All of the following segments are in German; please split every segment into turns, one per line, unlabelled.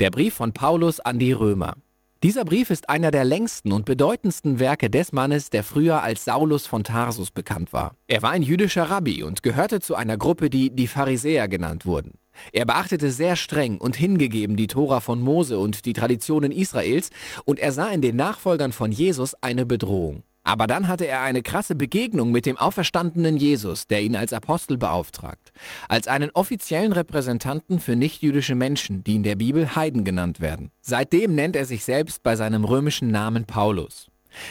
Der Brief von Paulus an die Römer. Dieser Brief ist einer der längsten und bedeutendsten Werke des Mannes, der früher als Saulus von Tarsus bekannt war. Er war ein jüdischer Rabbi und gehörte zu einer Gruppe, die die Pharisäer genannt wurden. Er beachtete sehr streng und hingegeben die Tora von Mose und die Traditionen Israels und er sah in den Nachfolgern von Jesus eine Bedrohung. Aber dann hatte er eine krasse Begegnung mit dem auferstandenen Jesus, der ihn als Apostel beauftragt. Als einen offiziellen Repräsentanten für nichtjüdische Menschen, die in der Bibel Heiden genannt werden. Seitdem nennt er sich selbst bei seinem römischen Namen Paulus.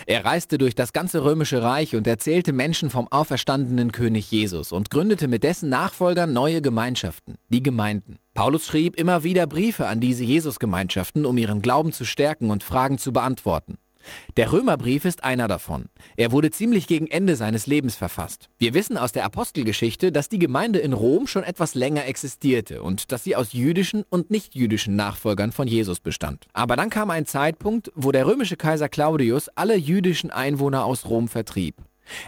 Er reiste durch das ganze römische Reich und erzählte Menschen vom auferstandenen König Jesus und gründete mit dessen Nachfolgern neue Gemeinschaften, die Gemeinden. Paulus schrieb immer wieder Briefe an diese Jesusgemeinschaften, um ihren Glauben zu stärken und Fragen zu beantworten. Der Römerbrief ist einer davon. Er wurde ziemlich gegen Ende seines Lebens verfasst. Wir wissen aus der Apostelgeschichte, dass die Gemeinde in Rom schon etwas länger existierte und dass sie aus jüdischen und nichtjüdischen Nachfolgern von Jesus bestand. Aber dann kam ein Zeitpunkt, wo der römische Kaiser Claudius alle jüdischen Einwohner aus Rom vertrieb.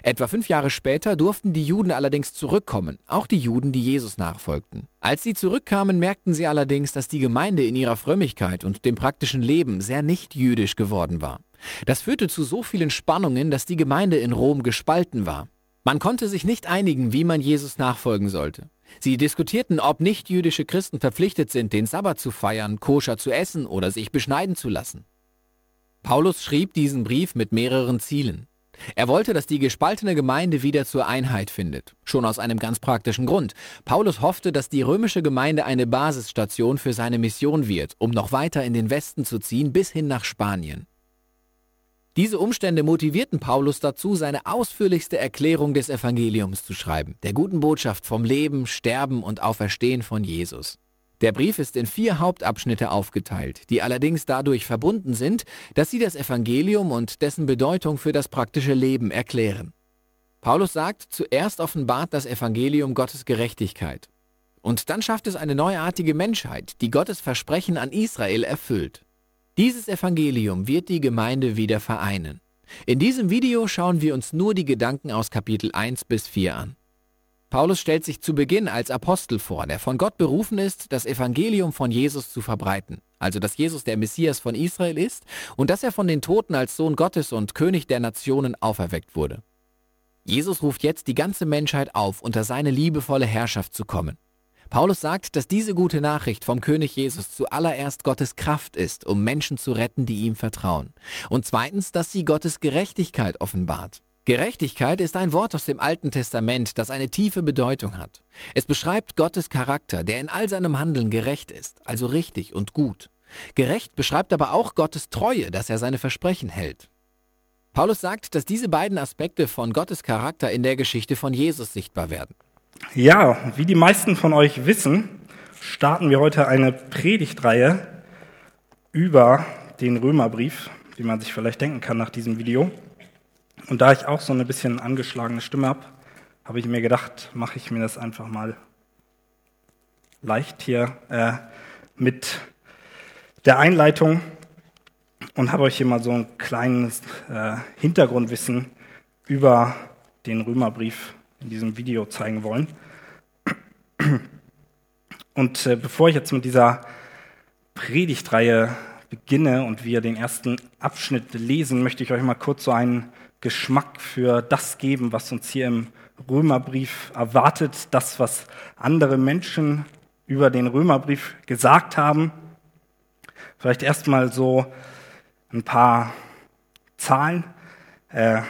Etwa fünf Jahre später durften die Juden allerdings zurückkommen, auch die Juden, die Jesus nachfolgten. Als sie zurückkamen, merkten sie allerdings, dass die Gemeinde in ihrer Frömmigkeit und dem praktischen Leben sehr nicht jüdisch geworden war. Das führte zu so vielen Spannungen, dass die Gemeinde in Rom gespalten war. Man konnte sich nicht einigen, wie man Jesus nachfolgen sollte. Sie diskutierten, ob nicht-jüdische Christen verpflichtet sind, den Sabbat zu feiern, koscher zu essen oder sich beschneiden zu lassen. Paulus schrieb diesen Brief mit mehreren Zielen. Er wollte, dass die gespaltene Gemeinde wieder zur Einheit findet. Schon aus einem ganz praktischen Grund. Paulus hoffte, dass die römische Gemeinde eine Basisstation für seine Mission wird, um noch weiter in den Westen zu ziehen bis hin nach Spanien. Diese Umstände motivierten Paulus dazu, seine ausführlichste Erklärung des Evangeliums zu schreiben, der guten Botschaft vom Leben, Sterben und Auferstehen von Jesus. Der Brief ist in vier Hauptabschnitte aufgeteilt, die allerdings dadurch verbunden sind, dass sie das Evangelium und dessen Bedeutung für das praktische Leben erklären. Paulus sagt, zuerst offenbart das Evangelium Gottes Gerechtigkeit. Und dann schafft es eine neuartige Menschheit, die Gottes Versprechen an Israel erfüllt. Dieses Evangelium wird die Gemeinde wieder vereinen. In diesem Video schauen wir uns nur die Gedanken aus Kapitel 1 bis 4 an. Paulus stellt sich zu Beginn als Apostel vor, der von Gott berufen ist, das Evangelium von Jesus zu verbreiten, also dass Jesus der Messias von Israel ist und dass er von den Toten als Sohn Gottes und König der Nationen auferweckt wurde. Jesus ruft jetzt die ganze Menschheit auf, unter seine liebevolle Herrschaft zu kommen. Paulus sagt, dass diese gute Nachricht vom König Jesus zuallererst Gottes Kraft ist, um Menschen zu retten, die ihm vertrauen. Und zweitens, dass sie Gottes Gerechtigkeit offenbart. Gerechtigkeit ist ein Wort aus dem Alten Testament, das eine tiefe Bedeutung hat. Es beschreibt Gottes Charakter, der in all seinem Handeln gerecht ist, also richtig und gut. Gerecht beschreibt aber auch Gottes Treue, dass er seine Versprechen hält. Paulus sagt, dass diese beiden Aspekte von Gottes Charakter in der Geschichte von Jesus sichtbar werden.
Ja, wie die meisten von euch wissen, starten wir heute eine Predigtreihe über den Römerbrief, wie man sich vielleicht denken kann nach diesem Video. Und da ich auch so eine bisschen angeschlagene Stimme habe, habe ich mir gedacht, mache ich mir das einfach mal leicht hier äh, mit der Einleitung und habe euch hier mal so ein kleines äh, Hintergrundwissen über den Römerbrief in diesem Video zeigen wollen. Und äh, bevor ich jetzt mit dieser Predigtreihe beginne und wir den ersten Abschnitt lesen, möchte ich euch mal kurz so einen Geschmack für das geben, was uns hier im Römerbrief erwartet, das, was andere Menschen über den Römerbrief gesagt haben. Vielleicht erstmal so ein paar Zahlen. Äh,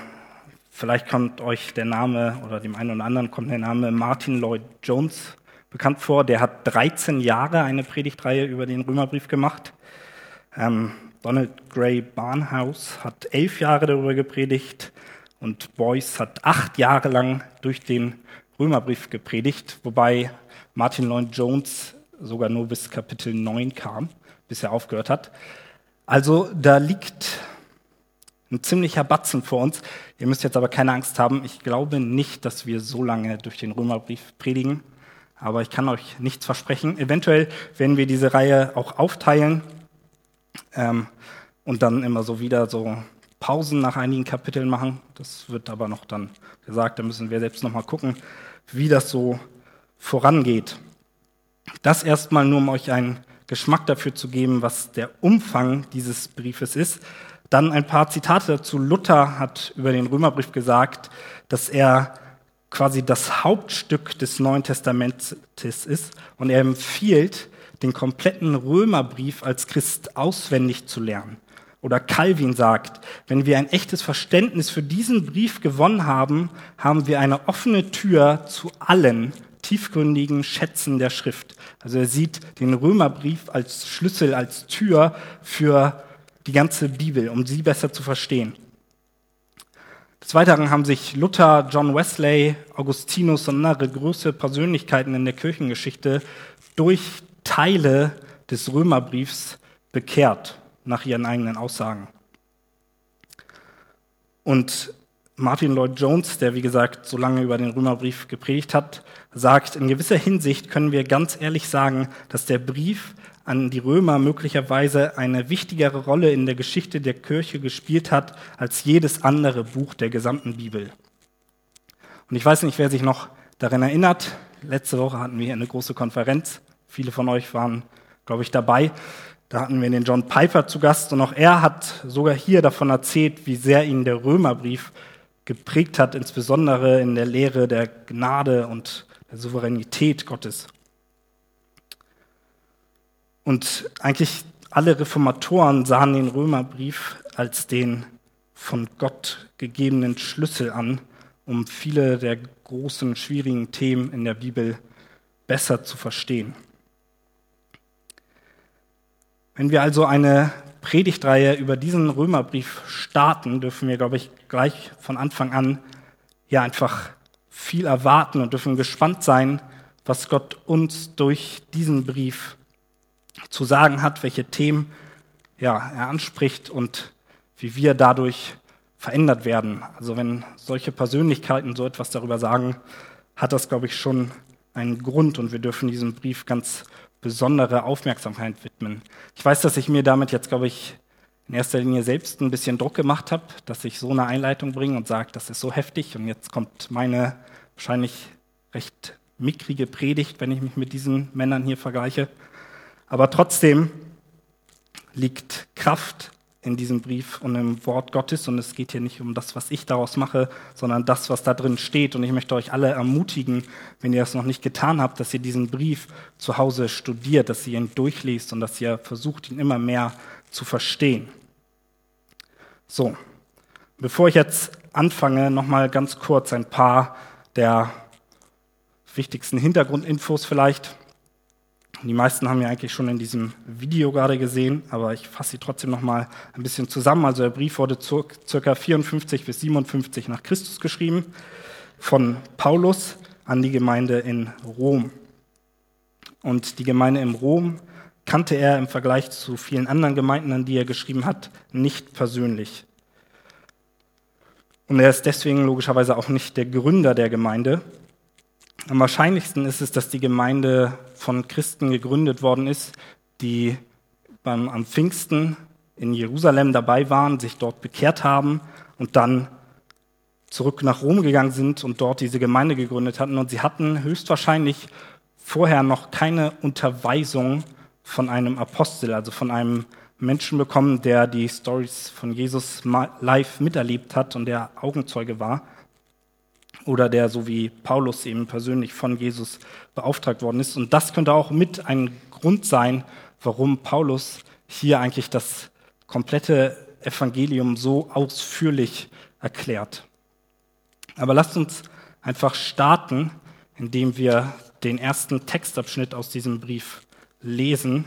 Vielleicht kommt euch der Name oder dem einen oder anderen kommt der Name Martin Lloyd Jones bekannt vor. Der hat 13 Jahre eine Predigtreihe über den Römerbrief gemacht. Ähm, Donald Gray Barnhouse hat elf Jahre darüber gepredigt und Boyce hat acht Jahre lang durch den Römerbrief gepredigt, wobei Martin Lloyd Jones sogar nur bis Kapitel 9 kam, bis er aufgehört hat. Also da liegt ein ziemlicher Batzen vor uns. Ihr müsst jetzt aber keine Angst haben. Ich glaube nicht, dass wir so lange durch den Römerbrief predigen. Aber ich kann euch nichts versprechen. Eventuell werden wir diese Reihe auch aufteilen ähm, und dann immer so wieder so Pausen nach einigen Kapiteln machen. Das wird aber noch dann gesagt. Da müssen wir selbst noch mal gucken, wie das so vorangeht. Das erstmal nur, um euch einen Geschmack dafür zu geben, was der Umfang dieses Briefes ist. Dann ein paar Zitate dazu. Luther hat über den Römerbrief gesagt, dass er quasi das Hauptstück des Neuen Testamentes ist und er empfiehlt, den kompletten Römerbrief als Christ auswendig zu lernen. Oder Calvin sagt, wenn wir ein echtes Verständnis für diesen Brief gewonnen haben, haben wir eine offene Tür zu allen tiefgründigen Schätzen der Schrift. Also er sieht den Römerbrief als Schlüssel, als Tür für die ganze Bibel, um sie besser zu verstehen. Des Weiteren haben sich Luther, John Wesley, Augustinus und andere große Persönlichkeiten in der Kirchengeschichte durch Teile des Römerbriefs bekehrt, nach ihren eigenen Aussagen. Und Martin Lloyd Jones, der wie gesagt so lange über den Römerbrief gepredigt hat, sagt, in gewisser Hinsicht können wir ganz ehrlich sagen, dass der Brief an die Römer möglicherweise eine wichtigere Rolle in der Geschichte der Kirche gespielt hat als jedes andere Buch der gesamten Bibel. Und ich weiß nicht, wer sich noch daran erinnert. Letzte Woche hatten wir hier eine große Konferenz. Viele von euch waren, glaube ich, dabei. Da hatten wir den John Piper zu Gast und auch er hat sogar hier davon erzählt, wie sehr ihn der Römerbrief geprägt hat, insbesondere in der Lehre der Gnade und der Souveränität Gottes. Und eigentlich alle Reformatoren sahen den Römerbrief als den von Gott gegebenen Schlüssel an, um viele der großen, schwierigen Themen in der Bibel besser zu verstehen. Wenn wir also eine Predigtreihe über diesen Römerbrief starten, dürfen wir, glaube ich, gleich von Anfang an ja einfach viel erwarten und dürfen gespannt sein, was Gott uns durch diesen Brief zu sagen hat, welche Themen ja, er anspricht und wie wir dadurch verändert werden. Also wenn solche Persönlichkeiten so etwas darüber sagen, hat das, glaube ich, schon einen Grund und wir dürfen diesem Brief ganz besondere Aufmerksamkeit widmen. Ich weiß, dass ich mir damit jetzt, glaube ich, in erster Linie selbst ein bisschen Druck gemacht habe, dass ich so eine Einleitung bringe und sage, das ist so heftig und jetzt kommt meine wahrscheinlich recht mickrige Predigt, wenn ich mich mit diesen Männern hier vergleiche. Aber trotzdem liegt Kraft in diesem Brief und im Wort Gottes. Und es geht hier nicht um das, was ich daraus mache, sondern das, was da drin steht. Und ich möchte euch alle ermutigen, wenn ihr das noch nicht getan habt, dass ihr diesen Brief zu Hause studiert, dass ihr ihn durchliest und dass ihr versucht, ihn immer mehr zu verstehen. So, bevor ich jetzt anfange, nochmal ganz kurz ein paar der wichtigsten Hintergrundinfos vielleicht. Die meisten haben ja eigentlich schon in diesem Video gerade gesehen, aber ich fasse sie trotzdem noch mal ein bisschen zusammen. Also der Brief wurde ca. 54 bis 57 nach Christus geschrieben von Paulus an die Gemeinde in Rom. Und die Gemeinde in Rom kannte er im Vergleich zu vielen anderen Gemeinden, an die er geschrieben hat, nicht persönlich. Und er ist deswegen logischerweise auch nicht der Gründer der Gemeinde, am wahrscheinlichsten ist es, dass die Gemeinde von Christen gegründet worden ist, die beim, am Pfingsten in Jerusalem dabei waren, sich dort bekehrt haben und dann zurück nach Rom gegangen sind und dort diese Gemeinde gegründet hatten. Und sie hatten höchstwahrscheinlich vorher noch keine Unterweisung von einem Apostel, also von einem Menschen bekommen, der die Stories von Jesus live miterlebt hat und der Augenzeuge war oder der so wie Paulus eben persönlich von Jesus beauftragt worden ist. Und das könnte auch mit ein Grund sein, warum Paulus hier eigentlich das komplette Evangelium so ausführlich erklärt. Aber lasst uns einfach starten, indem wir den ersten Textabschnitt aus diesem Brief lesen.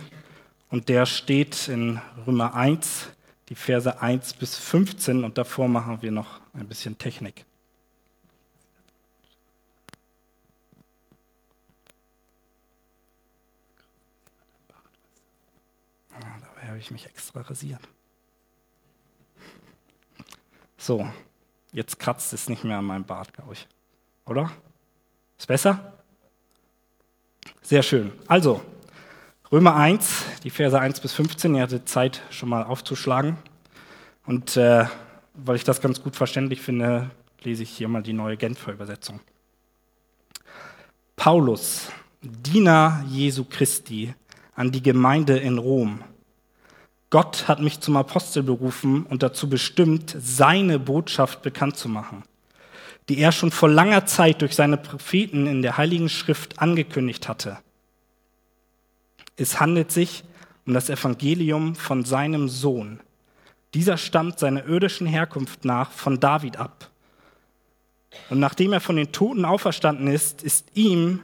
Und der steht in Römer 1, die Verse 1 bis 15. Und davor machen wir noch ein bisschen Technik. Habe ich mich extra rasiert. So, jetzt kratzt es nicht mehr an meinem Bart, glaube ich. Oder? Ist besser? Sehr schön. Also, Römer 1, die Verse 1 bis 15, ihr hattet Zeit schon mal aufzuschlagen. Und äh, weil ich das ganz gut verständlich finde, lese ich hier mal die neue Genfer Übersetzung. Paulus, Diener Jesu Christi, an die Gemeinde in Rom. Gott hat mich zum Apostel berufen und dazu bestimmt, seine Botschaft bekannt zu machen, die er schon vor langer Zeit durch seine Propheten in der Heiligen Schrift angekündigt hatte. Es handelt sich um das Evangelium von seinem Sohn. Dieser stammt seiner irdischen Herkunft nach von David ab. Und nachdem er von den Toten auferstanden ist, ist ihm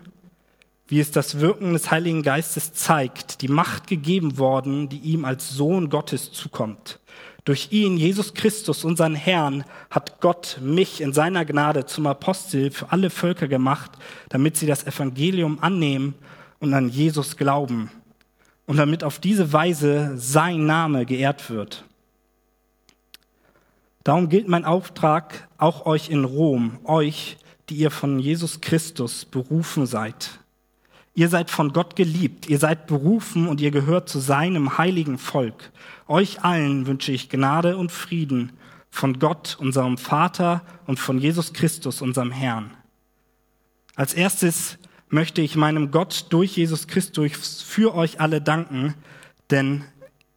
wie es das Wirken des Heiligen Geistes zeigt, die Macht gegeben worden, die ihm als Sohn Gottes zukommt. Durch ihn, Jesus Christus, unseren Herrn, hat Gott mich in seiner Gnade zum Apostel für alle Völker gemacht, damit sie das Evangelium annehmen und an Jesus glauben und damit auf diese Weise sein Name geehrt wird. Darum gilt mein Auftrag auch euch in Rom, euch, die ihr von Jesus Christus berufen seid. Ihr seid von Gott geliebt, ihr seid berufen und ihr gehört zu seinem heiligen Volk. Euch allen wünsche ich Gnade und Frieden von Gott, unserem Vater und von Jesus Christus, unserem Herrn. Als erstes möchte ich meinem Gott durch Jesus Christus für euch alle danken, denn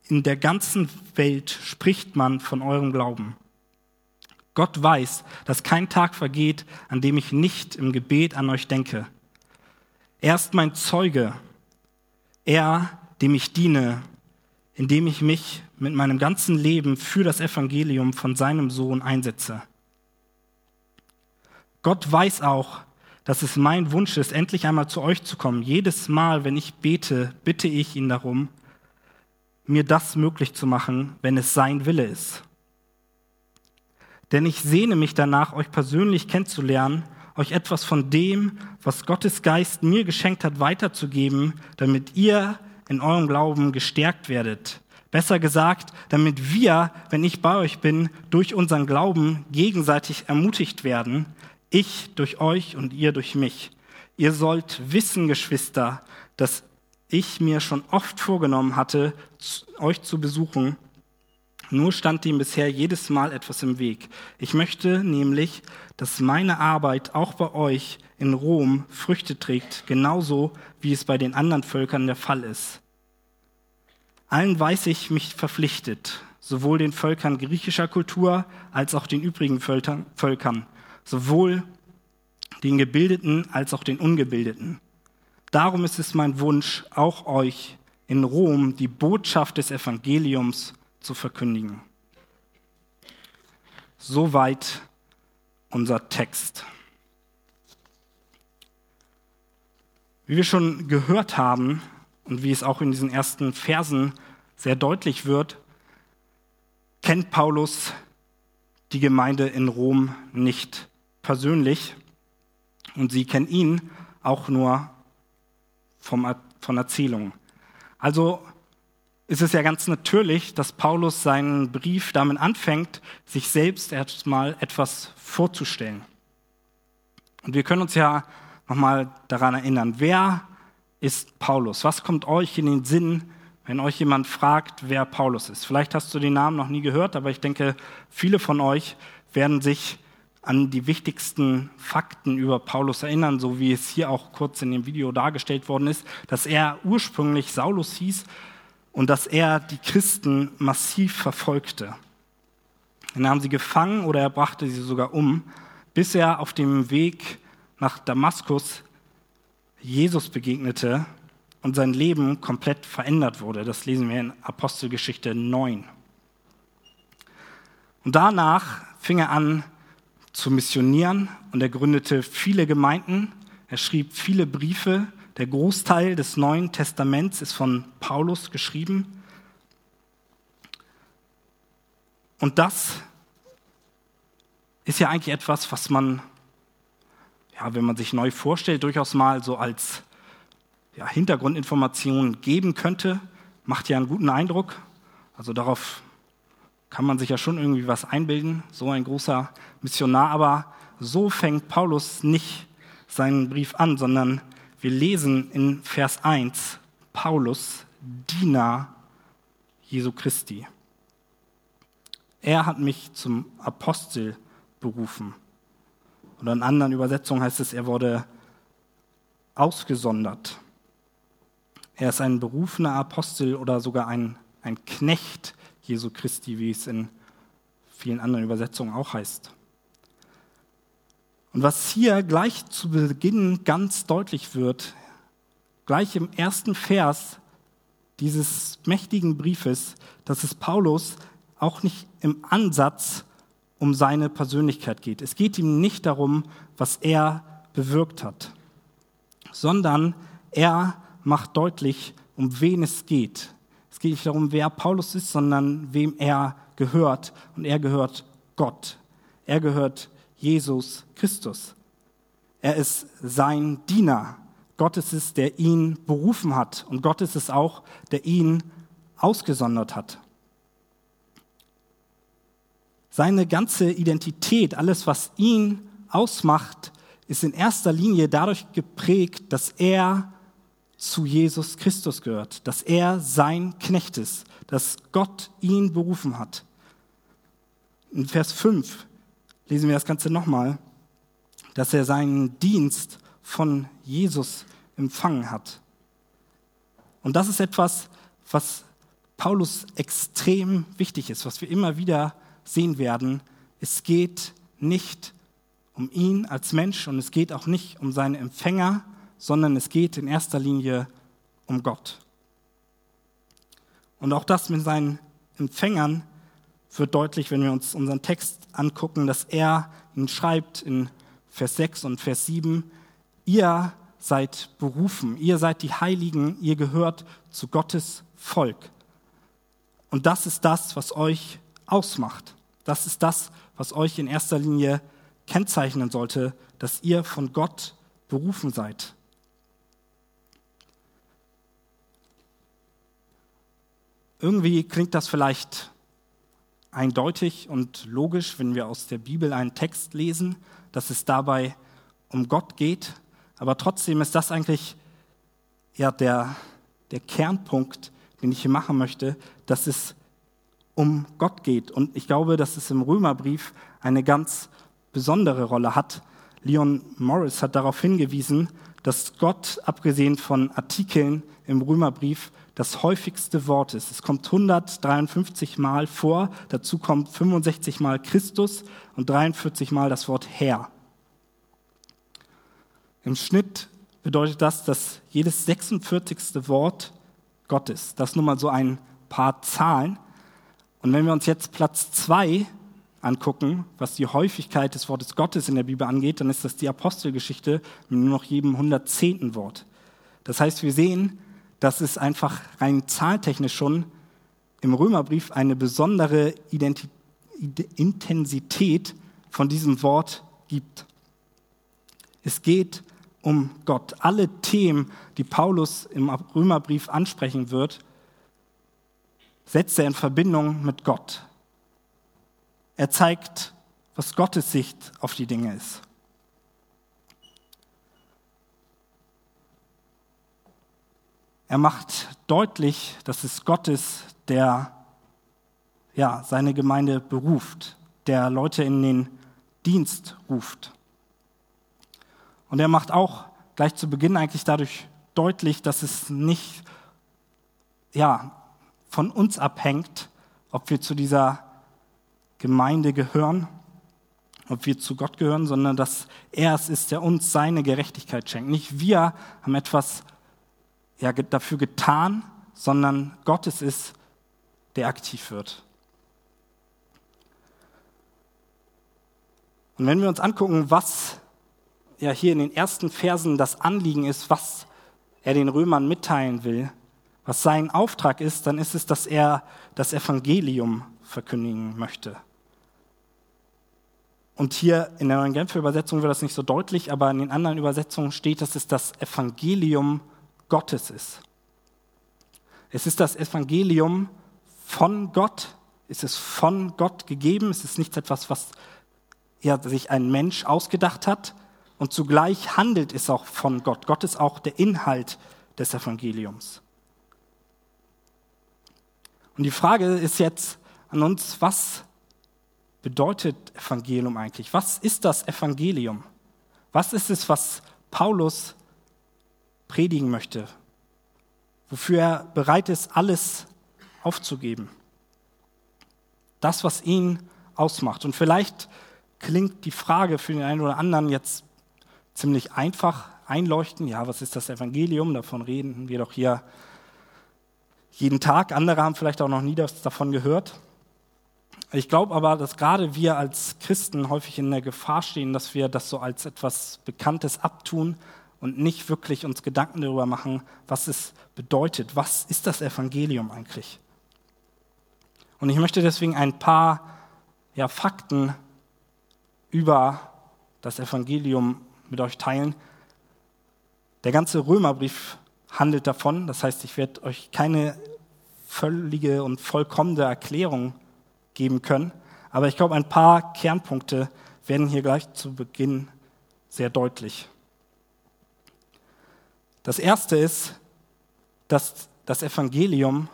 in der ganzen Welt spricht man von eurem Glauben. Gott weiß, dass kein Tag vergeht, an dem ich nicht im Gebet an euch denke. Er ist mein Zeuge. Er, dem ich diene, indem ich mich mit meinem ganzen Leben für das Evangelium von seinem Sohn einsetze. Gott weiß auch, dass es mein Wunsch ist, endlich einmal zu euch zu kommen. Jedes Mal, wenn ich bete, bitte ich ihn darum, mir das möglich zu machen, wenn es sein Wille ist. Denn ich sehne mich danach, euch persönlich kennenzulernen euch etwas von dem, was Gottes Geist mir geschenkt hat, weiterzugeben, damit ihr in eurem Glauben gestärkt werdet. Besser gesagt, damit wir, wenn ich bei euch bin, durch unseren Glauben gegenseitig ermutigt werden, ich durch euch und ihr durch mich. Ihr sollt wissen, Geschwister, dass ich mir schon oft vorgenommen hatte, euch zu besuchen nur stand ihm bisher jedes Mal etwas im Weg. Ich möchte nämlich, dass meine Arbeit auch bei euch in Rom Früchte trägt, genauso wie es bei den anderen Völkern der Fall ist. Allen weiß ich mich verpflichtet, sowohl den Völkern griechischer Kultur als auch den übrigen Völkern, sowohl den Gebildeten als auch den Ungebildeten. Darum ist es mein Wunsch, auch euch in Rom die Botschaft des Evangeliums zu verkündigen. Soweit unser Text. Wie wir schon gehört haben und wie es auch in diesen ersten Versen sehr deutlich wird, kennt Paulus die Gemeinde in Rom nicht persönlich und sie kennen ihn auch nur vom, von Erzählungen. Also ist es ja ganz natürlich, dass Paulus seinen Brief damit anfängt, sich selbst erstmal etwas vorzustellen. Und wir können uns ja nochmal daran erinnern, wer ist Paulus? Was kommt euch in den Sinn, wenn euch jemand fragt, wer Paulus ist? Vielleicht hast du den Namen noch nie gehört, aber ich denke, viele von euch werden sich an die wichtigsten Fakten über Paulus erinnern, so wie es hier auch kurz in dem Video dargestellt worden ist, dass er ursprünglich Saulus hieß und dass er die Christen massiv verfolgte. Dann haben sie gefangen oder er brachte sie sogar um, bis er auf dem Weg nach Damaskus Jesus begegnete und sein Leben komplett verändert wurde. Das lesen wir in Apostelgeschichte 9. Und danach fing er an zu missionieren und er gründete viele Gemeinden, er schrieb viele Briefe der Großteil des Neuen Testaments ist von Paulus geschrieben. Und das ist ja eigentlich etwas, was man, ja, wenn man sich neu vorstellt, durchaus mal so als ja, Hintergrundinformation geben könnte. Macht ja einen guten Eindruck. Also darauf kann man sich ja schon irgendwie was einbilden, so ein großer Missionar. Aber so fängt Paulus nicht seinen Brief an, sondern wir lesen in Vers 1 Paulus, Diener Jesu Christi. Er hat mich zum Apostel berufen. Oder in anderen Übersetzungen heißt es, er wurde ausgesondert. Er ist ein berufener Apostel oder sogar ein, ein Knecht Jesu Christi, wie es in vielen anderen Übersetzungen auch heißt. Und was hier gleich zu Beginn ganz deutlich wird, gleich im ersten Vers dieses mächtigen Briefes, dass es Paulus auch nicht im Ansatz um seine Persönlichkeit geht. Es geht ihm nicht darum, was er bewirkt hat, sondern er macht deutlich, um wen es geht. Es geht nicht darum, wer Paulus ist, sondern wem er gehört. Und er gehört Gott. Er gehört Jesus Christus. Er ist sein Diener. Gott ist es, der ihn berufen hat. Und Gott ist es auch, der ihn ausgesondert hat. Seine ganze Identität, alles, was ihn ausmacht, ist in erster Linie dadurch geprägt, dass er zu Jesus Christus gehört, dass er sein Knecht ist, dass Gott ihn berufen hat. In Vers 5 lesen wir das Ganze nochmal, dass er seinen Dienst von Jesus empfangen hat. Und das ist etwas, was Paulus extrem wichtig ist, was wir immer wieder sehen werden. Es geht nicht um ihn als Mensch und es geht auch nicht um seine Empfänger, sondern es geht in erster Linie um Gott. Und auch das mit seinen Empfängern wird deutlich, wenn wir uns unseren Text angucken, dass er ihn schreibt in Vers 6 und Vers 7, ihr seid berufen, ihr seid die Heiligen, ihr gehört zu Gottes Volk. Und das ist das, was euch ausmacht. Das ist das, was euch in erster Linie kennzeichnen sollte, dass ihr von Gott berufen seid. Irgendwie klingt das vielleicht eindeutig und logisch, wenn wir aus der Bibel einen Text lesen, dass es dabei um Gott geht. Aber trotzdem ist das eigentlich ja der, der Kernpunkt, den ich hier machen möchte, dass es um Gott geht. Und ich glaube, dass es im Römerbrief eine ganz besondere Rolle hat. Leon Morris hat darauf hingewiesen, dass Gott, abgesehen von Artikeln im Römerbrief, das häufigste Wort ist. Es kommt 153 Mal vor, dazu kommt 65 Mal Christus und 43 Mal das Wort Herr. Im Schnitt bedeutet das, dass jedes 46. Wort Gott ist. Das nur mal so ein paar Zahlen. Und wenn wir uns jetzt Platz zwei angucken, was die Häufigkeit des Wortes Gottes in der Bibel angeht, dann ist das die Apostelgeschichte mit nur noch jedem 110. Wort. Das heißt, wir sehen, dass es einfach rein zahltechnisch schon im Römerbrief eine besondere Identi Intensität von diesem Wort gibt. Es geht um Gott. Alle Themen, die Paulus im Römerbrief ansprechen wird, setzt er in Verbindung mit Gott. Er zeigt, was Gottes Sicht auf die Dinge ist. Er macht deutlich, dass es Gott ist, der ja, seine Gemeinde beruft, der Leute in den Dienst ruft. Und er macht auch gleich zu Beginn eigentlich dadurch deutlich, dass es nicht ja, von uns abhängt, ob wir zu dieser Gemeinde gehören, ob wir zu Gott gehören, sondern dass er es ist, der uns seine Gerechtigkeit schenkt. Nicht wir haben etwas ja, dafür getan, sondern Gott es ist, der aktiv wird. Und wenn wir uns angucken, was ja hier in den ersten Versen das Anliegen ist, was er den Römern mitteilen will, was sein Auftrag ist, dann ist es, dass er das Evangelium verkündigen möchte. Und hier in der neuen Genfer Übersetzung wird das nicht so deutlich, aber in den anderen Übersetzungen steht, dass es das Evangelium Gottes ist. Es ist das Evangelium von Gott. Es ist von Gott gegeben. Es ist nicht etwas, was ja, sich ein Mensch ausgedacht hat. Und zugleich handelt es auch von Gott. Gott ist auch der Inhalt des Evangeliums. Und die Frage ist jetzt an uns, was bedeutet Evangelium eigentlich? Was ist das Evangelium? Was ist es, was Paulus predigen möchte, wofür er bereit ist, alles aufzugeben. Das, was ihn ausmacht. Und vielleicht klingt die Frage für den einen oder anderen jetzt ziemlich einfach einleuchten. Ja, was ist das Evangelium? Davon reden wir doch hier jeden Tag. Andere haben vielleicht auch noch nie davon gehört. Ich glaube aber, dass gerade wir als Christen häufig in der Gefahr stehen, dass wir das so als etwas Bekanntes abtun und nicht wirklich uns Gedanken darüber machen, was es bedeutet. Was ist das Evangelium eigentlich? Und ich möchte deswegen ein paar ja, Fakten über das Evangelium mit euch teilen. Der ganze Römerbrief handelt davon. Das heißt, ich werde euch keine völlige und vollkommene Erklärung geben können. Aber ich glaube, ein paar Kernpunkte werden hier gleich zu Beginn sehr deutlich. Das erste ist, dass das Evangelium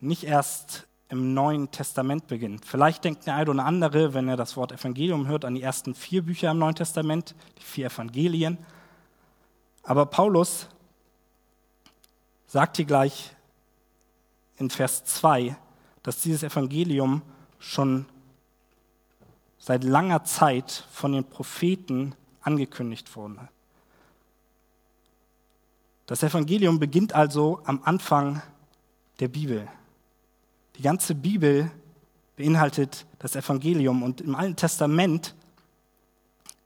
nicht erst im Neuen Testament beginnt. Vielleicht denkt der eine oder andere, wenn er das Wort Evangelium hört, an die ersten vier Bücher im Neuen Testament, die vier Evangelien. Aber Paulus sagt hier gleich in Vers 2, dass dieses Evangelium schon seit langer Zeit von den Propheten angekündigt wurde. Das Evangelium beginnt also am Anfang der Bibel. Die ganze Bibel beinhaltet das Evangelium und im Alten Testament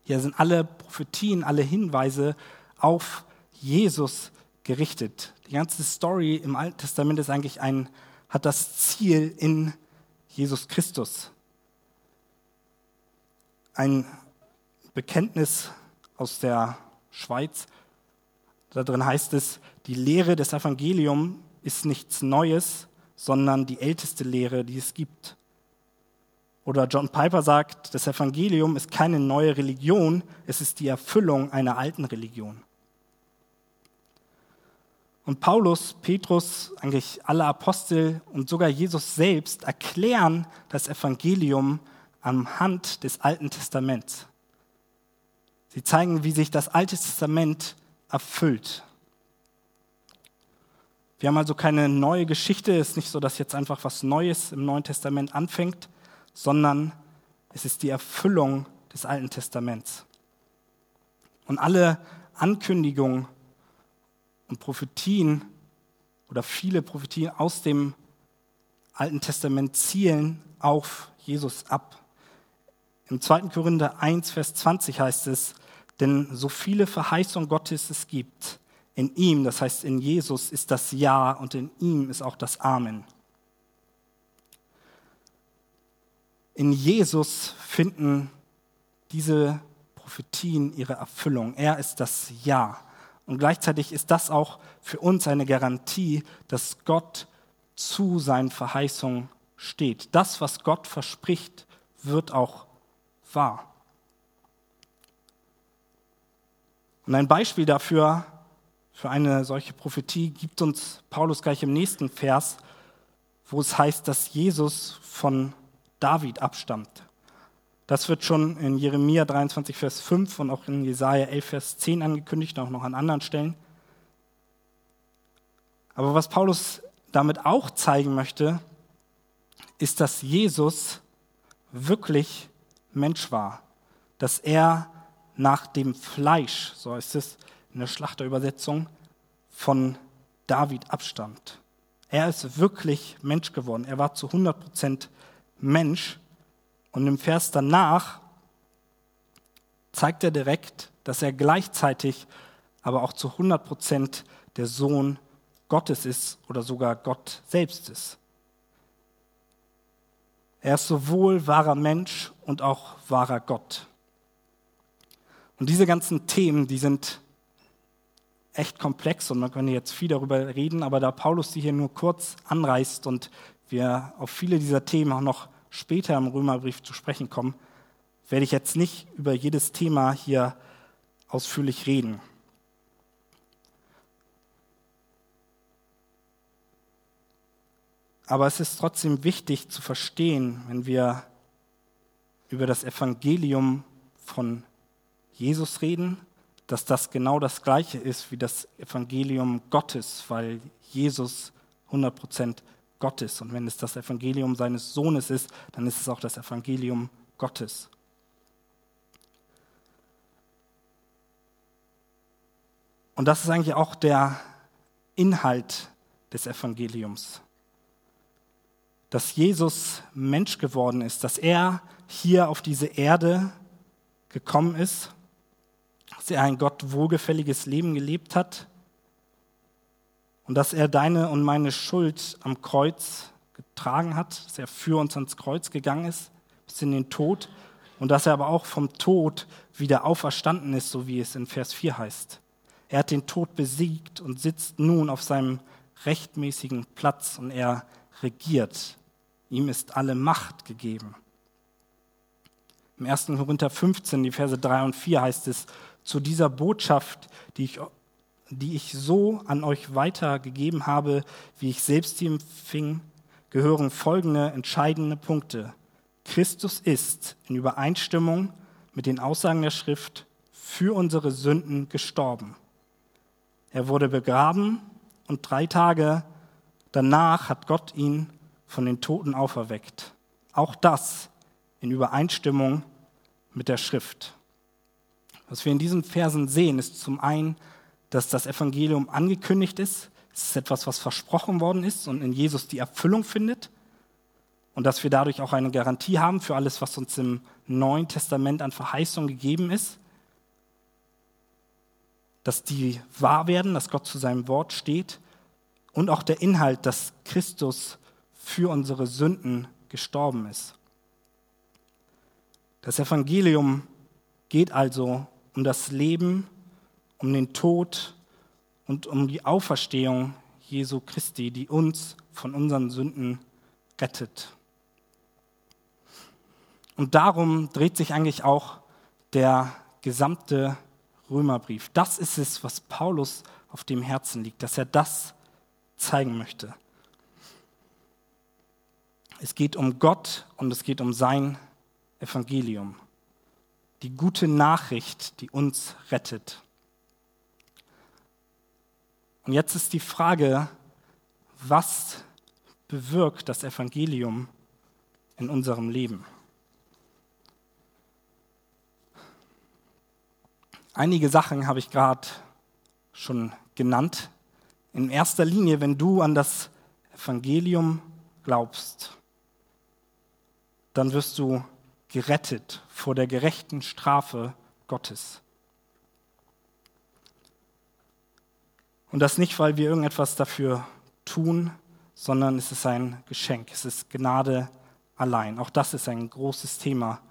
hier sind alle Prophetien, alle Hinweise auf Jesus gerichtet. Die ganze Story im Alten Testament ist eigentlich ein, hat das Ziel in Jesus Christus. Ein Bekenntnis aus der Schweiz da drin heißt es, die Lehre des Evangeliums ist nichts Neues, sondern die älteste Lehre, die es gibt. Oder John Piper sagt, das Evangelium ist keine neue Religion, es ist die Erfüllung einer alten Religion. Und Paulus, Petrus, eigentlich alle Apostel und sogar Jesus selbst erklären das Evangelium anhand des Alten Testaments. Sie zeigen, wie sich das Alte Testament erfüllt. Wir haben also keine neue Geschichte. Es ist nicht so, dass jetzt einfach was Neues im Neuen Testament anfängt, sondern es ist die Erfüllung des Alten Testaments. Und alle Ankündigungen und Prophetien oder viele Prophetien aus dem Alten Testament zielen auf Jesus ab. Im 2. Korinther 1, Vers 20 heißt es, denn so viele Verheißungen Gottes es gibt, in ihm, das heißt in Jesus, ist das Ja und in ihm ist auch das Amen. In Jesus finden diese Prophetien ihre Erfüllung. Er ist das Ja. Und gleichzeitig ist das auch für uns eine Garantie, dass Gott zu seinen Verheißungen steht. Das, was Gott verspricht, wird auch wahr. Und ein Beispiel dafür, für eine solche Prophetie, gibt uns Paulus gleich im nächsten Vers, wo es heißt, dass Jesus von David abstammt. Das wird schon in Jeremia 23, Vers 5 und auch in Jesaja 11, Vers 10 angekündigt, auch noch an anderen Stellen. Aber was Paulus damit auch zeigen möchte, ist, dass Jesus wirklich Mensch war, dass er nach dem Fleisch, so ist es in der Schlachterübersetzung, von David abstammt. Er ist wirklich Mensch geworden. Er war zu 100% Mensch. Und im Vers danach zeigt er direkt, dass er gleichzeitig aber auch zu 100% der Sohn Gottes ist oder sogar Gott selbst ist. Er ist sowohl wahrer Mensch und auch wahrer Gott. Und diese ganzen Themen, die sind echt komplex und man könnte jetzt viel darüber reden, aber da Paulus die hier nur kurz anreißt und wir auf viele dieser Themen auch noch später im Römerbrief zu sprechen kommen, werde ich jetzt nicht über jedes Thema hier ausführlich reden. Aber es ist trotzdem wichtig zu verstehen, wenn wir über das Evangelium von Jesus reden, dass das genau das gleiche ist wie das Evangelium Gottes, weil Jesus 100% Gott ist. Und wenn es das Evangelium seines Sohnes ist, dann ist es auch das Evangelium Gottes. Und das ist eigentlich auch der Inhalt des Evangeliums. Dass Jesus Mensch geworden ist, dass er hier auf diese Erde gekommen ist, dass er ein Gott wohlgefälliges Leben gelebt hat und dass er deine und meine Schuld am Kreuz getragen hat, dass er für uns ans Kreuz gegangen ist, bis in den Tod und dass er aber auch vom Tod wieder auferstanden ist, so wie es in Vers 4 heißt. Er hat den Tod besiegt und sitzt nun auf seinem rechtmäßigen Platz und er regiert. Ihm ist alle Macht gegeben. Im 1. Korinther 15, die Verse 3 und 4 heißt es, zu dieser Botschaft, die ich, die ich so an euch weitergegeben habe, wie ich selbst sie empfing, gehören folgende entscheidende Punkte. Christus ist in Übereinstimmung mit den Aussagen der Schrift für unsere Sünden gestorben er wurde begraben und drei Tage danach hat Gott ihn von den Toten auferweckt. Auch das in Übereinstimmung mit der Schrift. Was wir in diesen Versen sehen, ist zum einen, dass das Evangelium angekündigt ist. Es ist etwas, was versprochen worden ist und in Jesus die Erfüllung findet. Und dass wir dadurch auch eine Garantie haben für alles, was uns im Neuen Testament an Verheißung gegeben ist dass die wahr werden, dass Gott zu seinem Wort steht und auch der Inhalt, dass Christus für unsere Sünden gestorben ist. Das Evangelium geht also das Leben, um den Tod und um die Auferstehung Jesu Christi, die uns von unseren Sünden rettet. Und darum dreht sich eigentlich auch der gesamte Römerbrief. Das ist es, was Paulus auf dem Herzen liegt, dass er das zeigen möchte. Es geht um Gott und es geht um sein Evangelium. Die gute Nachricht, die uns rettet. Und jetzt ist die Frage, was bewirkt das Evangelium in unserem Leben? Einige Sachen habe ich gerade schon genannt. In erster Linie, wenn du an das Evangelium glaubst, dann wirst du gerettet vor der gerechten Strafe Gottes. Und das nicht, weil wir irgendetwas dafür tun, sondern es ist ein Geschenk, es ist Gnade allein. Auch das ist ein großes Thema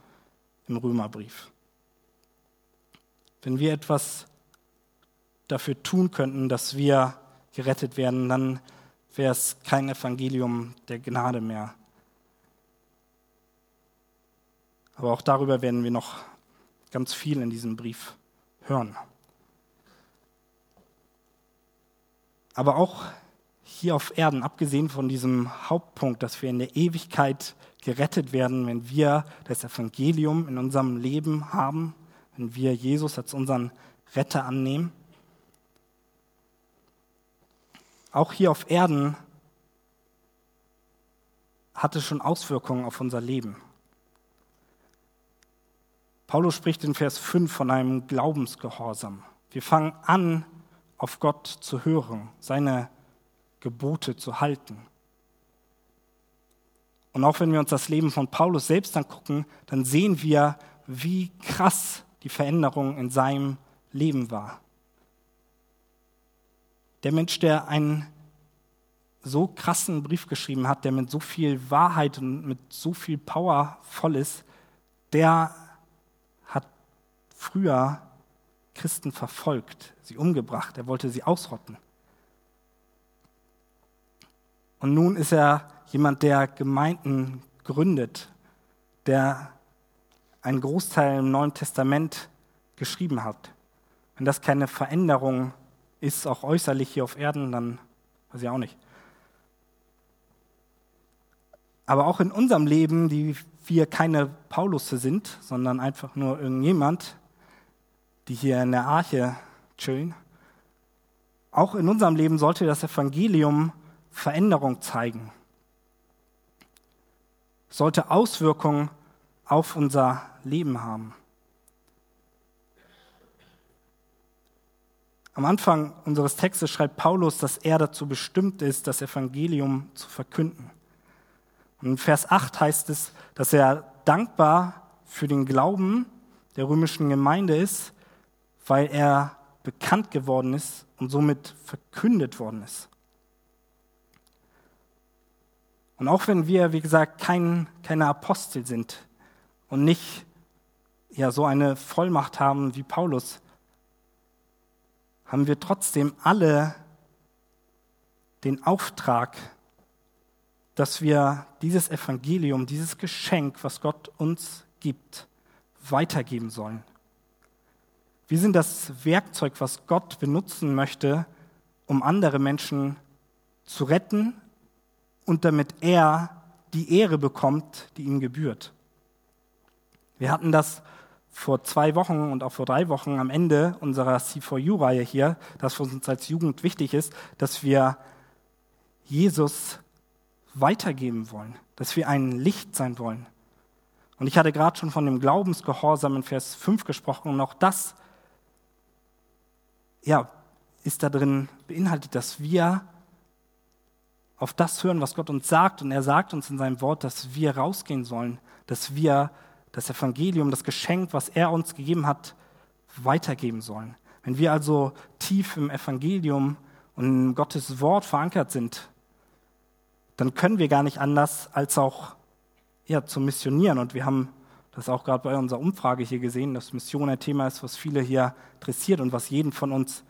im Römerbrief. Wenn wir etwas dafür tun könnten, dass wir gerettet werden, dann wäre es kein Evangelium der Gnade mehr. Aber auch darüber werden wir noch ganz viel in diesem Brief hören. Aber auch hier auf Erden, abgesehen von diesem Hauptpunkt, dass wir in der Ewigkeit gerettet werden, wenn wir das Evangelium in unserem Leben haben, wenn wir Jesus als unseren Retter annehmen. Auch hier auf Erden hat es schon Auswirkungen auf unser Leben. Paulus spricht in Vers 5 von einem Glaubensgehorsam. Wir fangen an, auf Gott zu hören, seine Gebote zu halten. Und auch wenn wir uns das Leben von Paulus selbst angucken, dann sehen wir, wie krass die Veränderung in seinem Leben war. Der Mensch, der einen so krassen Brief geschrieben hat, der mit so viel Wahrheit und mit so viel Power voll ist, der früher Christen verfolgt, sie umgebracht, er wollte sie ausrotten. Und nun ist er jemand, der Gemeinden gründet, der einen Großteil im Neuen Testament geschrieben hat. Wenn das keine Veränderung ist, auch äußerlich hier auf Erden, dann weiß ich auch nicht. Aber auch in unserem Leben, die wir keine Paulusse sind, sondern einfach nur irgendjemand, die hier in der Arche chillen. Auch in unserem Leben sollte das Evangelium Veränderung zeigen. Sollte Auswirkungen auf unser Leben haben. Am Anfang unseres Textes schreibt Paulus, dass er dazu bestimmt ist, das Evangelium zu verkünden. Und in Vers 8 heißt es, dass er dankbar für den Glauben der römischen Gemeinde ist, weil er bekannt geworden ist und somit verkündet worden ist. Und auch wenn wir, wie gesagt, kein, keine Apostel sind und nicht ja, so eine Vollmacht haben wie Paulus, haben wir trotzdem alle den Auftrag, dass wir dieses Evangelium, dieses Geschenk, was Gott uns gibt, weitergeben sollen. Wir sind das Werkzeug, was Gott benutzen möchte, um andere Menschen zu retten und damit er die Ehre bekommt, die ihm gebührt. Wir hatten das vor zwei Wochen und auch vor drei Wochen am Ende unserer C4U-Reihe hier, dass für uns als Jugend wichtig ist, dass wir Jesus weitergeben wollen, dass wir ein Licht sein wollen. Und ich hatte gerade schon von dem Glaubensgehorsam in Vers 5 gesprochen und auch das ja, ist da drin beinhaltet, dass wir auf das hören, was Gott uns sagt. Und er sagt uns in seinem Wort, dass wir rausgehen sollen, dass wir das Evangelium, das Geschenk, was er uns gegeben hat, weitergeben sollen. Wenn wir also tief im Evangelium und in Gottes Wort verankert sind, dann können wir gar nicht anders, als auch ja, zu missionieren. Und wir haben das auch gerade bei unserer Umfrage hier gesehen, dass Mission ein Thema ist, was viele hier interessiert und was jeden von uns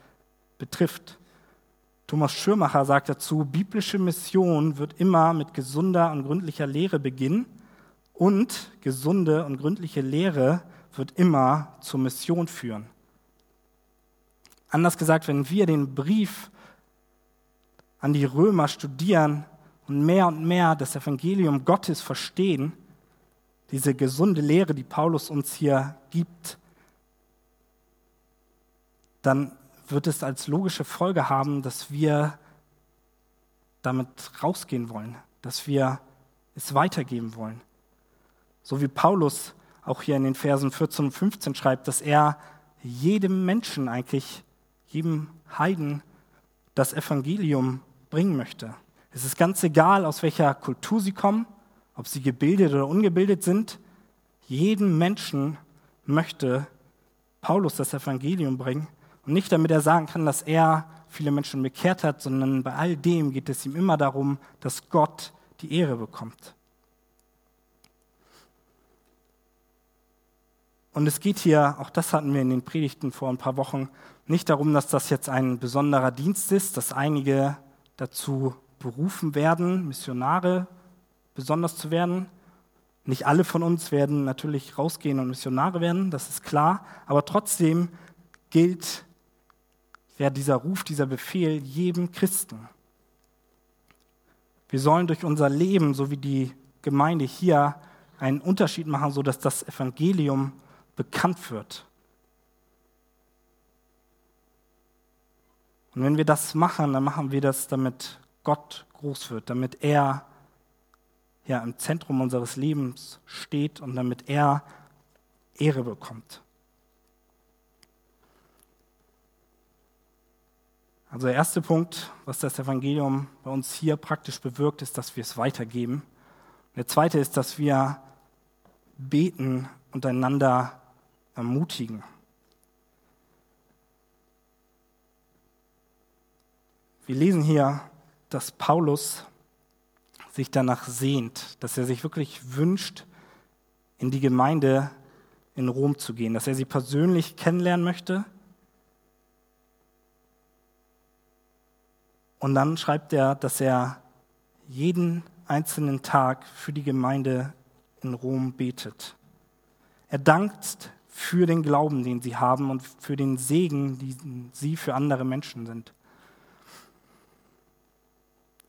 betrifft. Thomas Schürmacher sagt dazu, biblische Mission wird immer mit gesunder und gründlicher Lehre beginnen und gesunde und gründliche Lehre wird immer zur Mission führen. Anders gesagt, wenn wir den Brief an die Römer studieren und mehr und mehr das Evangelium Gottes verstehen, diese gesunde Lehre, die Paulus uns hier gibt, dann wird es als logische Folge haben, dass wir damit rausgehen wollen, dass wir es weitergeben wollen. So wie Paulus auch hier in den Versen 14 und 15 schreibt, dass er jedem Menschen eigentlich, jedem Heiden das Evangelium bringen möchte. Es ist ganz egal, aus welcher Kultur sie kommen, ob sie gebildet oder ungebildet sind. Jedem Menschen möchte Paulus das Evangelium bringen und nicht damit er sagen kann, dass er viele Menschen bekehrt hat, sondern bei all dem geht es ihm immer darum, dass Gott die Ehre bekommt. Und es geht hier, auch das hatten wir in den Predigten vor ein paar Wochen, nicht darum, dass das jetzt ein besonderer Dienst ist, dass einige dazu berufen werden, Missionare besonders zu werden. Nicht alle von uns werden natürlich rausgehen und Missionare werden, das ist klar, aber trotzdem gilt ja dieser Ruf, dieser Befehl jedem Christen. Wir sollen durch unser Leben, so wie die Gemeinde hier, einen Unterschied machen, sodass das Evangelium bekannt wird. Und wenn wir das machen, dann machen wir das, damit Gott groß wird, damit er ja im Zentrum unseres Lebens steht und damit er Ehre bekommt. Also der erste Punkt, was das Evangelium bei uns hier praktisch bewirkt, ist, dass wir es weitergeben. Der zweite ist, dass wir beten und einander ermutigen. Wir lesen hier, dass Paulus sich danach sehnt, dass er sich wirklich wünscht, in die Gemeinde in Rom zu gehen, dass er sie persönlich kennenlernen möchte Und dann schreibt er, dass er jeden einzelnen Tag für die Gemeinde in Rom betet. Er dankt für den Glauben, den sie haben und für den Segen, den sie für andere Menschen sind.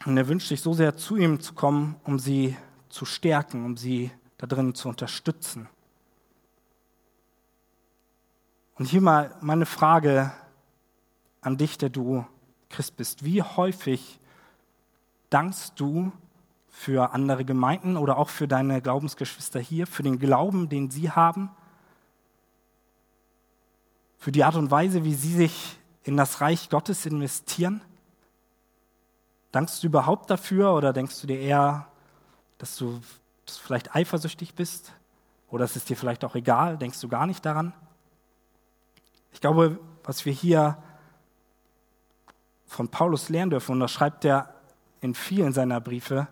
Und er wünscht sich so sehr, zu ihm zu kommen, um sie zu stärken, um sie da drin zu unterstützen. Und hier mal meine Frage an dich, der du Christ bist. Wie häufig dankst du für andere Gemeinden oder auch für deine Glaubensgeschwister hier, für den Glauben, den sie haben, für die Art und Weise, wie sie sich in das Reich Gottes investieren? Dankst du überhaupt dafür oder denkst du dir eher, dass du vielleicht eifersüchtig bist? Oder ist es dir vielleicht auch egal? Denkst du gar nicht daran? Ich glaube, was wir hier von Paulus lernen dürfen, und das schreibt er in vielen seiner Briefe,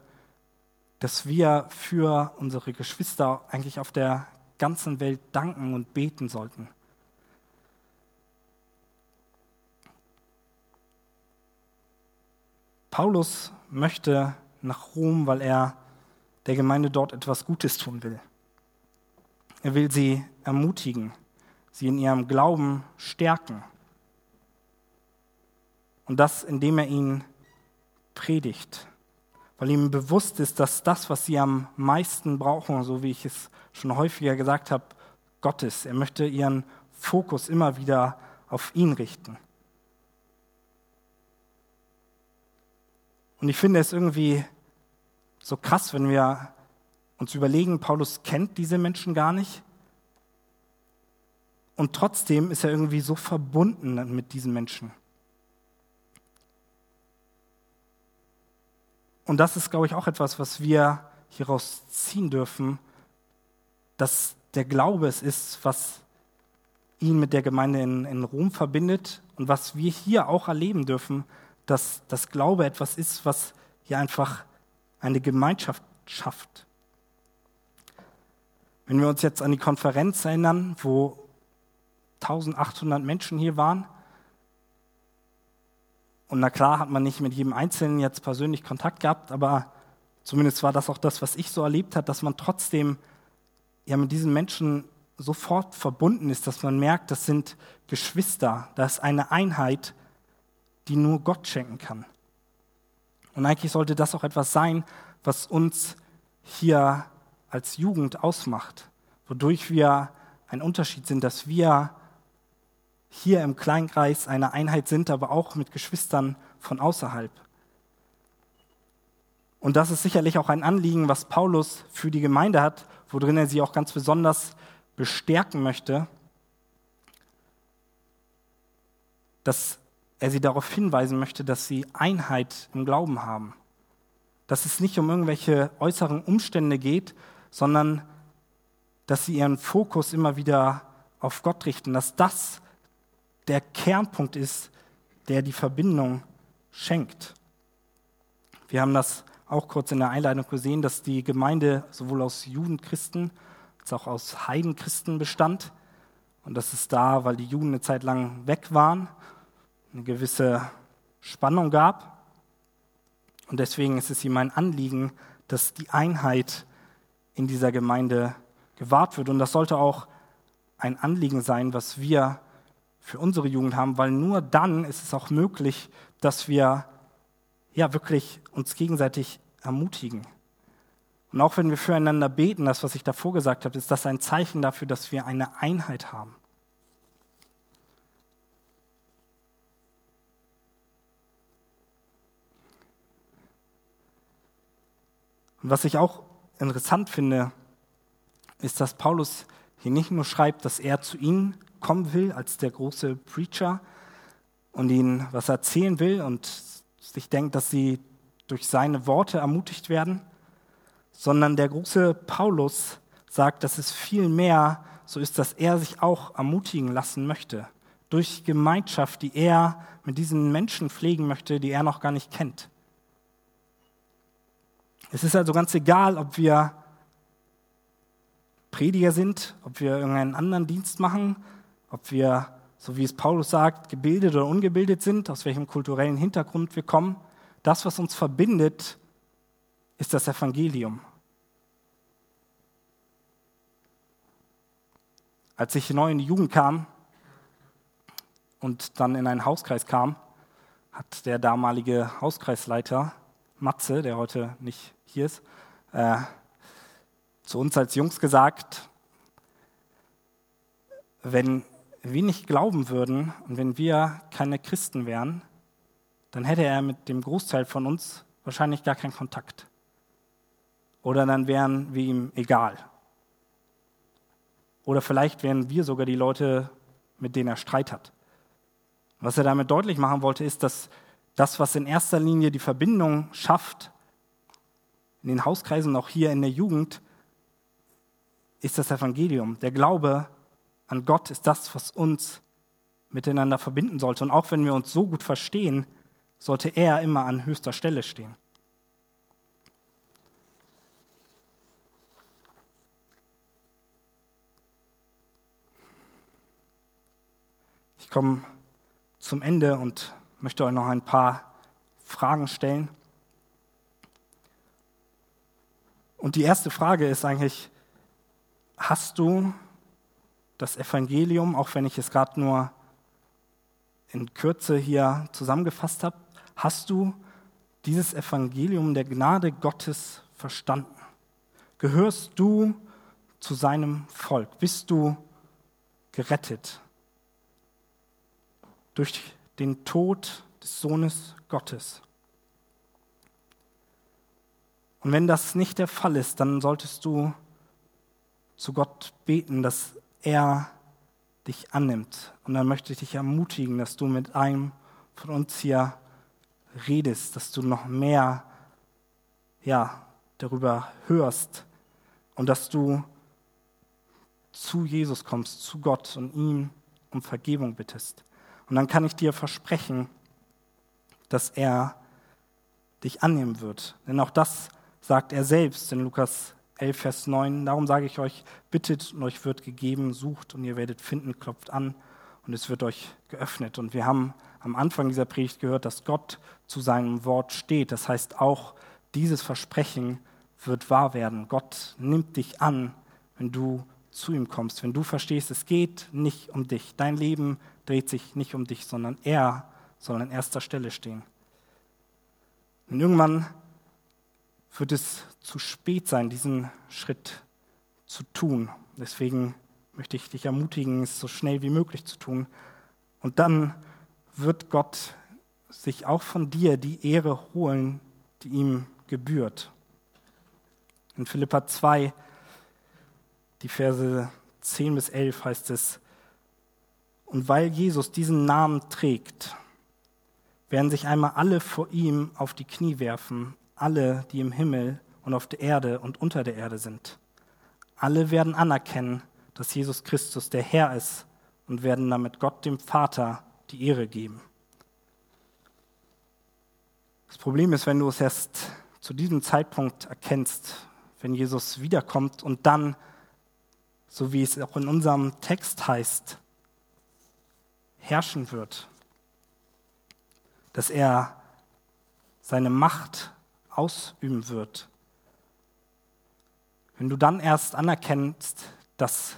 dass wir für unsere Geschwister eigentlich auf der ganzen Welt danken und beten sollten. Paulus möchte nach Rom, weil er der Gemeinde dort etwas Gutes tun will. Er will sie ermutigen, sie in ihrem Glauben stärken. Und das, indem er ihnen predigt, weil ihm bewusst ist, dass das, was sie am meisten brauchen, so wie ich es schon häufiger gesagt habe, Gott ist. Er möchte ihren Fokus immer wieder auf ihn richten. Und ich finde es irgendwie so krass, wenn wir uns überlegen, Paulus kennt diese Menschen gar nicht. Und trotzdem ist er irgendwie so verbunden mit diesen Menschen. Und das ist, glaube ich, auch etwas, was wir hieraus ziehen dürfen, dass der Glaube es ist, was ihn mit der Gemeinde in, in Rom verbindet und was wir hier auch erleben dürfen, dass das Glaube etwas ist, was hier einfach eine Gemeinschaft schafft. Wenn wir uns jetzt an die Konferenz erinnern, wo 1800 Menschen hier waren, und na klar hat man nicht mit jedem Einzelnen jetzt persönlich Kontakt gehabt, aber zumindest war das auch das, was ich so erlebt habe, dass man trotzdem ja mit diesen Menschen sofort verbunden ist, dass man merkt, das sind Geschwister, das ist eine Einheit, die nur Gott schenken kann. Und eigentlich sollte das auch etwas sein, was uns hier als Jugend ausmacht, wodurch wir ein Unterschied sind, dass wir hier im Kleinkreis eine Einheit sind, aber auch mit Geschwistern von außerhalb. Und das ist sicherlich auch ein Anliegen, was Paulus für die Gemeinde hat, worin er sie auch ganz besonders bestärken möchte, dass er sie darauf hinweisen möchte, dass sie Einheit im Glauben haben. Dass es nicht um irgendwelche äußeren Umstände geht, sondern dass sie ihren Fokus immer wieder auf Gott richten, dass das der Kernpunkt ist, der die Verbindung schenkt. Wir haben das auch kurz in der Einleitung gesehen, dass die Gemeinde sowohl aus Judenchristen als auch aus Heidenchristen bestand. Und das ist da, weil die Juden eine Zeit lang weg waren eine gewisse Spannung gab. Und deswegen ist es ihm ein Anliegen, dass die Einheit in dieser Gemeinde gewahrt wird. Und das sollte auch ein Anliegen sein, was wir für unsere Jugend haben, weil nur dann ist es auch möglich, dass wir ja wirklich uns gegenseitig ermutigen. Und auch wenn wir füreinander beten, das, was ich davor gesagt habe, ist das ein Zeichen dafür, dass wir eine Einheit haben. Und was ich auch interessant finde, ist, dass Paulus hier nicht nur schreibt, dass er zu ihnen kommen will als der große Preacher und ihnen was erzählen will und sich denkt, dass sie durch seine Worte ermutigt werden, sondern der große Paulus sagt, dass es viel mehr so ist, dass er sich auch ermutigen lassen möchte durch Gemeinschaft, die er mit diesen Menschen pflegen möchte, die er noch gar nicht kennt. Es ist also ganz egal, ob wir Prediger sind, ob wir irgendeinen anderen Dienst machen, ob wir, so wie es Paulus sagt, gebildet oder ungebildet sind, aus welchem kulturellen Hintergrund wir kommen. Das, was uns verbindet, ist das Evangelium. Als ich neu in die Jugend kam und dann in einen Hauskreis kam, hat der damalige Hauskreisleiter Matze, der heute nicht hier ist, äh, zu uns als Jungs gesagt, wenn wir nicht glauben würden und wenn wir keine Christen wären, dann hätte er mit dem Großteil von uns wahrscheinlich gar keinen Kontakt. Oder dann wären wir ihm egal. Oder vielleicht wären wir sogar die Leute, mit denen er Streit hat. Was er damit deutlich machen wollte, ist, dass das, was in erster Linie die Verbindung schafft, in den Hauskreisen, auch hier in der Jugend, ist das Evangelium. Der Glaube an Gott ist das, was uns miteinander verbinden sollte. Und auch wenn wir uns so gut verstehen, sollte er immer an höchster Stelle stehen. Ich komme zum Ende und möchte euch noch ein paar Fragen stellen. Und die erste Frage ist eigentlich, hast du das Evangelium, auch wenn ich es gerade nur in Kürze hier zusammengefasst habe, hast du dieses Evangelium der Gnade Gottes verstanden? Gehörst du zu seinem Volk? Bist du gerettet durch den Tod des Sohnes Gottes? Und wenn das nicht der Fall ist, dann solltest du zu Gott beten, dass er dich annimmt. Und dann möchte ich dich ermutigen, dass du mit einem von uns hier redest, dass du noch mehr ja, darüber hörst und dass du zu Jesus kommst, zu Gott und ihm um Vergebung bittest. Und dann kann ich dir versprechen, dass er dich annehmen wird. Denn auch das sagt er selbst in Lukas 11, Vers 9. Darum sage ich euch, bittet und euch wird gegeben, sucht und ihr werdet finden, klopft an und es wird euch geöffnet. Und wir haben am Anfang dieser Predigt gehört, dass Gott zu seinem Wort steht. Das heißt, auch dieses Versprechen wird wahr werden. Gott nimmt dich an, wenn du zu ihm kommst, wenn du verstehst, es geht nicht um dich. Dein Leben dreht sich nicht um dich, sondern er soll an erster Stelle stehen. Und irgendwann wird es zu spät sein, diesen Schritt zu tun. Deswegen möchte ich dich ermutigen, es so schnell wie möglich zu tun. Und dann wird Gott sich auch von dir die Ehre holen, die ihm gebührt. In Philippa 2, die Verse 10 bis 11 heißt es, und weil Jesus diesen Namen trägt, werden sich einmal alle vor ihm auf die Knie werfen, alle, die im Himmel und auf der Erde und unter der Erde sind. Alle werden anerkennen, dass Jesus Christus der Herr ist und werden damit Gott dem Vater die Ehre geben. Das Problem ist, wenn du es erst zu diesem Zeitpunkt erkennst, wenn Jesus wiederkommt und dann, so wie es auch in unserem Text heißt, herrschen wird, dass er seine Macht ausüben wird. Wenn du dann erst anerkennst, dass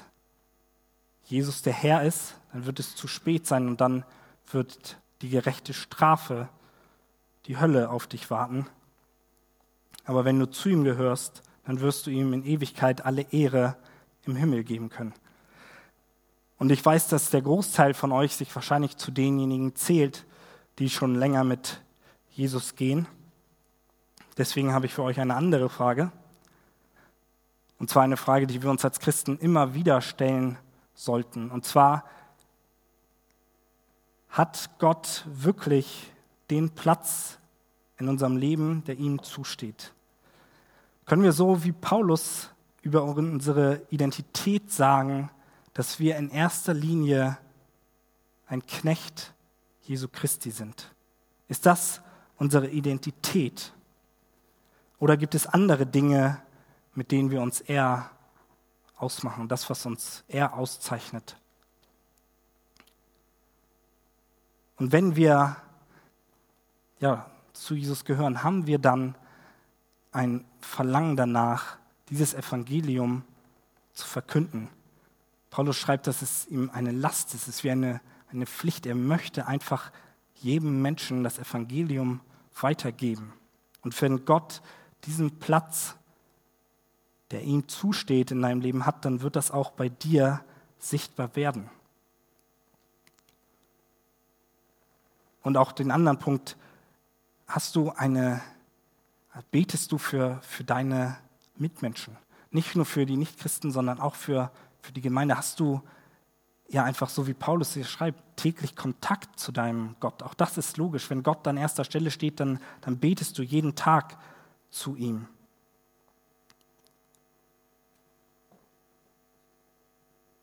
Jesus der Herr ist, dann wird es zu spät sein und dann wird die gerechte Strafe, die Hölle auf dich warten. Aber wenn du zu ihm gehörst, dann wirst du ihm in Ewigkeit alle Ehre im Himmel geben können. Und ich weiß, dass der Großteil von euch sich wahrscheinlich zu denjenigen zählt, die schon länger mit Jesus gehen. Deswegen habe ich für euch eine andere Frage. Und zwar eine Frage, die wir uns als Christen immer wieder stellen sollten. Und zwar, hat Gott wirklich den Platz in unserem Leben, der ihm zusteht? Können wir so wie Paulus über unsere Identität sagen, dass wir in erster Linie ein Knecht Jesu Christi sind? Ist das unsere Identität? Oder gibt es andere Dinge, mit denen wir uns eher ausmachen, das, was uns eher auszeichnet? Und wenn wir ja, zu Jesus gehören, haben wir dann ein Verlangen danach, dieses Evangelium zu verkünden. Paulus schreibt, dass es ihm eine Last ist, es ist wie eine, eine Pflicht. Er möchte einfach jedem Menschen das Evangelium weitergeben. Und wenn Gott diesen Platz, der ihm zusteht in deinem Leben hat, dann wird das auch bei dir sichtbar werden. Und auch den anderen Punkt, hast du eine, betest du für, für deine Mitmenschen? Nicht nur für die Nichtchristen, sondern auch für, für die Gemeinde. Hast du ja einfach so wie Paulus hier schreibt, täglich Kontakt zu deinem Gott. Auch das ist logisch. Wenn Gott an erster Stelle steht, dann, dann betest du jeden Tag zu ihm.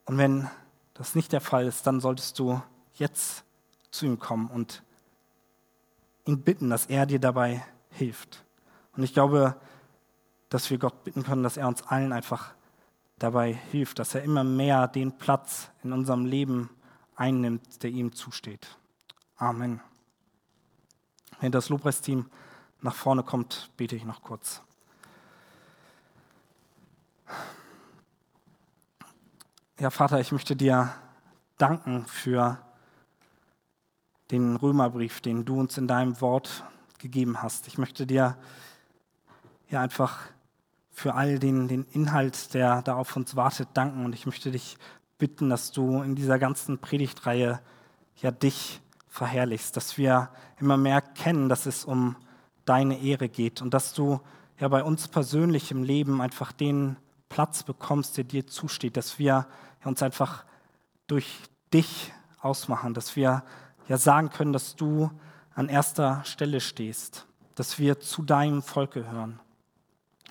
Und wenn das nicht der Fall ist, dann solltest du jetzt zu ihm kommen und ihn bitten, dass er dir dabei hilft. Und ich glaube, dass wir Gott bitten können, dass er uns allen einfach dabei hilft, dass er immer mehr den Platz in unserem Leben einnimmt, der ihm zusteht. Amen. Wenn das Lobpreisteam nach vorne kommt, bete ich noch kurz. Ja, Vater, ich möchte dir danken für den Römerbrief, den du uns in deinem Wort gegeben hast. Ich möchte dir ja einfach für all den, den Inhalt, der da auf uns wartet, danken. Und ich möchte dich bitten, dass du in dieser ganzen Predigtreihe ja dich verherrlichst, dass wir immer mehr kennen, dass es um deine Ehre geht und dass du ja bei uns persönlich im Leben einfach den Platz bekommst, der dir zusteht, dass wir uns einfach durch dich ausmachen, dass wir ja sagen können, dass du an erster Stelle stehst, dass wir zu deinem Volk gehören.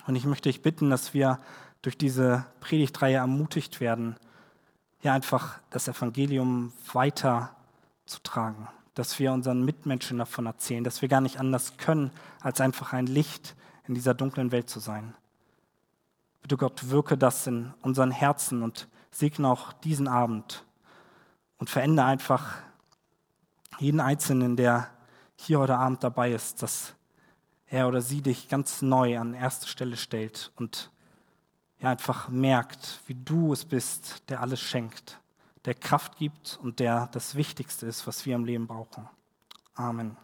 Und ich möchte dich bitten, dass wir durch diese Predigtreihe ermutigt werden, ja einfach das Evangelium weiter zu tragen, dass wir unseren Mitmenschen davon erzählen, dass wir gar nicht anders können, als einfach ein Licht in dieser dunklen Welt zu sein. Bitte Gott, wirke das in unseren Herzen und segne auch diesen Abend und verändere einfach jeden Einzelnen, der hier heute Abend dabei ist, dass er oder sie dich ganz neu an erste Stelle stellt und ja einfach merkt, wie du es bist, der alles schenkt, der Kraft gibt und der das Wichtigste ist, was wir im Leben brauchen. Amen.